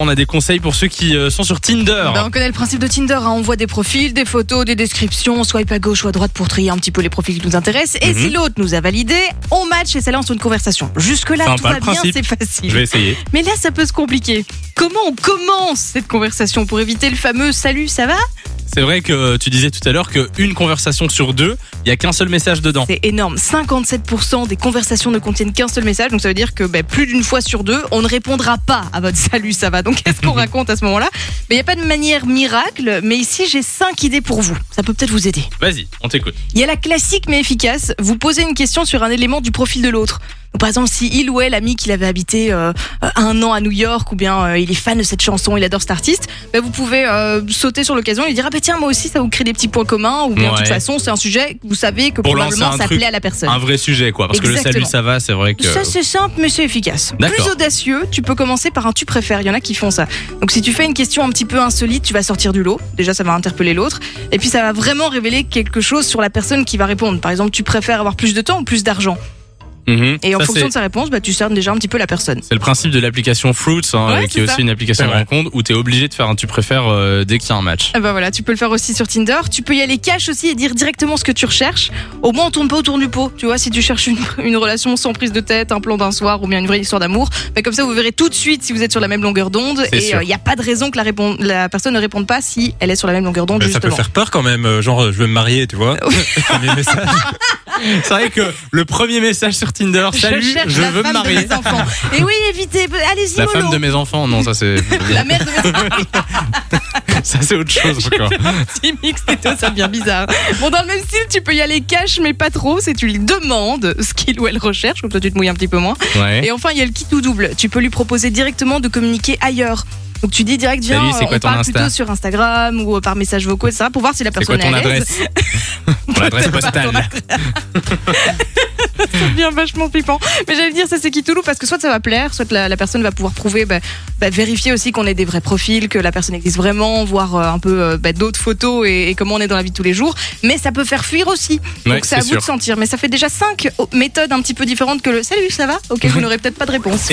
On a des conseils pour ceux qui euh, sont sur Tinder. Bah, on connaît le principe de Tinder, hein. on voit des profils, des photos, des descriptions, on swipe à gauche ou à droite pour trier un petit peu les profils qui nous intéressent. Et Mhm. si l'autre nous a validé, on match et ça lance une conversation. Jusque-là, Sympa, tout va bien, principe. c'est Je facile. vais essayer. Mais là, ça peut se compliquer. Comment on commence cette conversation pour éviter le fameux salut, ça va C'est vrai que tu disais tout à l'heure qu'une conversation sur deux, il y a qu'un seul message dedans. C'est énorme. 57% des conversations ne contiennent qu'un seul message. Donc ça veut dire que bah, plus d'une fois sur deux, on ne répondra pas à votre salut, ça va. Donc qu'est-ce qu'on raconte à ce moment-là? Mais il n'y a pas de manière miracle. Mais ici, j'ai cinq idées pour vous. Ça peut peut-être vous aider. Vas-y, on t'écoute. Il y a la classique mais efficace. Vous posez une question sur un élément du profil de l'autre. Donc, par exemple, si il ou elle a mis qu'il avait habité euh, euh, un an à New York ou bien euh, il est fan de cette chanson, il adore cet artiste, bah, vous pouvez euh, sauter sur l'occasion et lui dire ah bah tiens moi aussi ça vous crée des petits points communs ou bien de toute façon c'est un sujet que vous savez que Pour lancer probablement un ça truc, plaît à la personne. Un vrai sujet, quoi. Parce que le Exactement. salut, ça va, c'est vrai que. Ça c'est simple mais c'est efficace. D'accord. Plus audacieux, tu peux commencer par un tu préfères. Il y en a qui font ça. Donc si tu fais une question un petit peu insolite, tu vas sortir du lot. Déjà ça va interpeller l'autre. Et puis ça va vraiment révéler quelque chose sur la personne qui va répondre. Par exemple, tu préfères avoir plus de temps ou plus d'argent? Mhm. Et en Ça, fonction de sa réponse, bah, tu cernes déjà un petit peu la personne. C'est le principe de l'application Fruits, hein, Ouais, euh, qui est aussi une application de rencontre où tu es obligé de faire un tu préfères euh, dès qu'il y a un match. Ah bah voilà, tu peux le faire aussi sur Tinder. Tu peux y aller cash aussi et dire directement ce que tu recherches. Au moins, on tourne pas autour du pot. Tu vois, si tu cherches une, une relation sans prise de tête, un plan d'un soir ou bien une vraie histoire d'amour, bah comme ça, vous verrez tout de suite si vous êtes sur la même longueur d'onde. Et il n'y a pas de raison que la, la personne ne réponde pas si elle est sur la même longueur d'onde, ça peut faire peur quand même, euh, genre euh, je veux me marier, tu vois. C'est vrai que le premier message sur Tinder, salut, je je veux me marier. de mes enfants. Et oui, évitez, allez-y, La mollo. femme de mes enfants, non, ça c'est. La mère de mes enfants. ça c'est autre chose encore. petit mix ça devient bizarre. Bon, dans le même style, tu peux y aller cash, mais pas trop. C'est tu lui demandes ce qu'il ou elle recherche, comme ça tu te mouilles un petit peu moins. Ouais. Et enfin, il y a le kit ou double. Tu peux lui proposer directement de communiquer ailleurs. Donc tu dis direct, viens, Salut, c'est quoi on ton parle Insta plutôt sur Instagram ou par message vocaux, etc. pour voir si la C'est quoi personne ton est à l'aise. Ton adresse postale. Ça devient vachement flippant. Mais j'allais dire, ça c'est Kitoulou parce que soit ça va plaire, soit la, la personne va pouvoir prouver, bah, bah, vérifier aussi qu'on ait des vrais profils, que la personne existe vraiment, voir euh, un peu euh, bah, d'autres photos et, et comment on est dans la vie de tous les jours. Mais ça peut faire fuir aussi. Ouais, Donc c'est à c'est vous de sentir. Mais ça fait déjà cinq oh, méthodes un petit peu différentes que le salut, ça va? Ok, vous n'aurez peut-être pas de réponse.